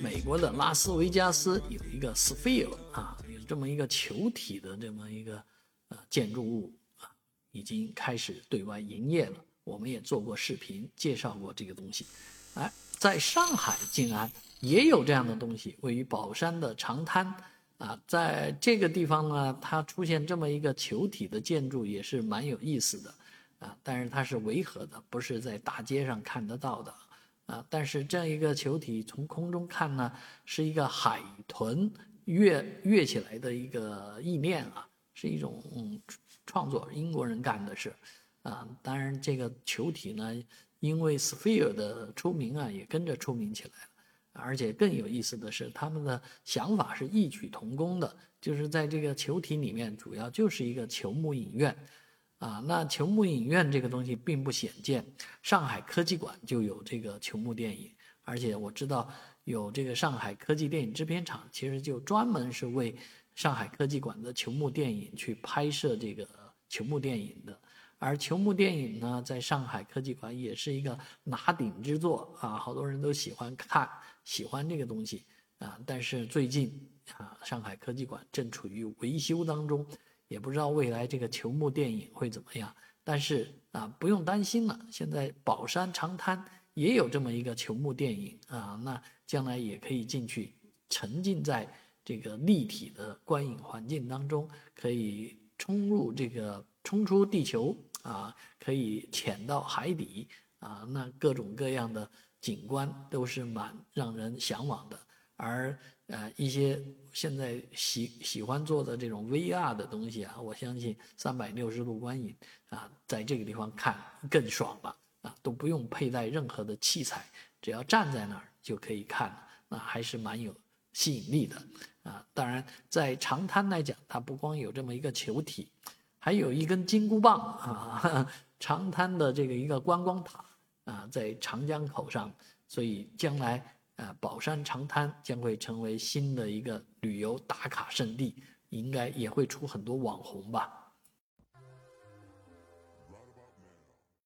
美国的拉斯维加斯有一个 Sphere 啊，有这么一个球体的这么一个呃建筑物啊，已经开始对外营业了。我们也做过视频介绍过这个东西。哎，在上海静安也有这样的东西，位于宝山的长滩啊，在这个地方呢，它出现这么一个球体的建筑也是蛮有意思的啊，但是它是违和的，不是在大街上看得到的。啊，但是这样一个球体从空中看呢，是一个海豚跃跃起来的一个意念啊，是一种创作，英国人干的事，啊，当然这个球体呢，因为 Sphere 的出名啊，也跟着出名起来了，而且更有意思的是，他们的想法是异曲同工的，就是在这个球体里面，主要就是一个球幕影院。啊，那球幕影院这个东西并不鲜见，上海科技馆就有这个球幕电影，而且我知道有这个上海科技电影制片厂，其实就专门是为上海科技馆的球幕电影去拍摄这个球幕电影的。而球幕电影呢，在上海科技馆也是一个拿顶之作啊，好多人都喜欢看，喜欢这个东西啊。但是最近啊，上海科技馆正处于维修当中。也不知道未来这个球幕电影会怎么样，但是啊，不用担心了。现在宝山长滩也有这么一个球幕电影啊，那将来也可以进去，沉浸在这个立体的观影环境当中，可以冲入这个冲出地球啊，可以潜到海底啊，那各种各样的景观都是蛮让人向往的。而呃一些现在喜喜欢做的这种 VR 的东西啊，我相信三百六十度观影啊，在这个地方看更爽了啊，都不用佩戴任何的器材，只要站在那儿就可以看，那还是蛮有吸引力的啊。当然，在长滩来讲，它不光有这么一个球体，还有一根金箍棒啊，长滩的这个一个观光塔啊，在长江口上，所以将来。啊，宝山长滩将会成为新的一个旅游打卡圣地，应该也会出很多网红吧。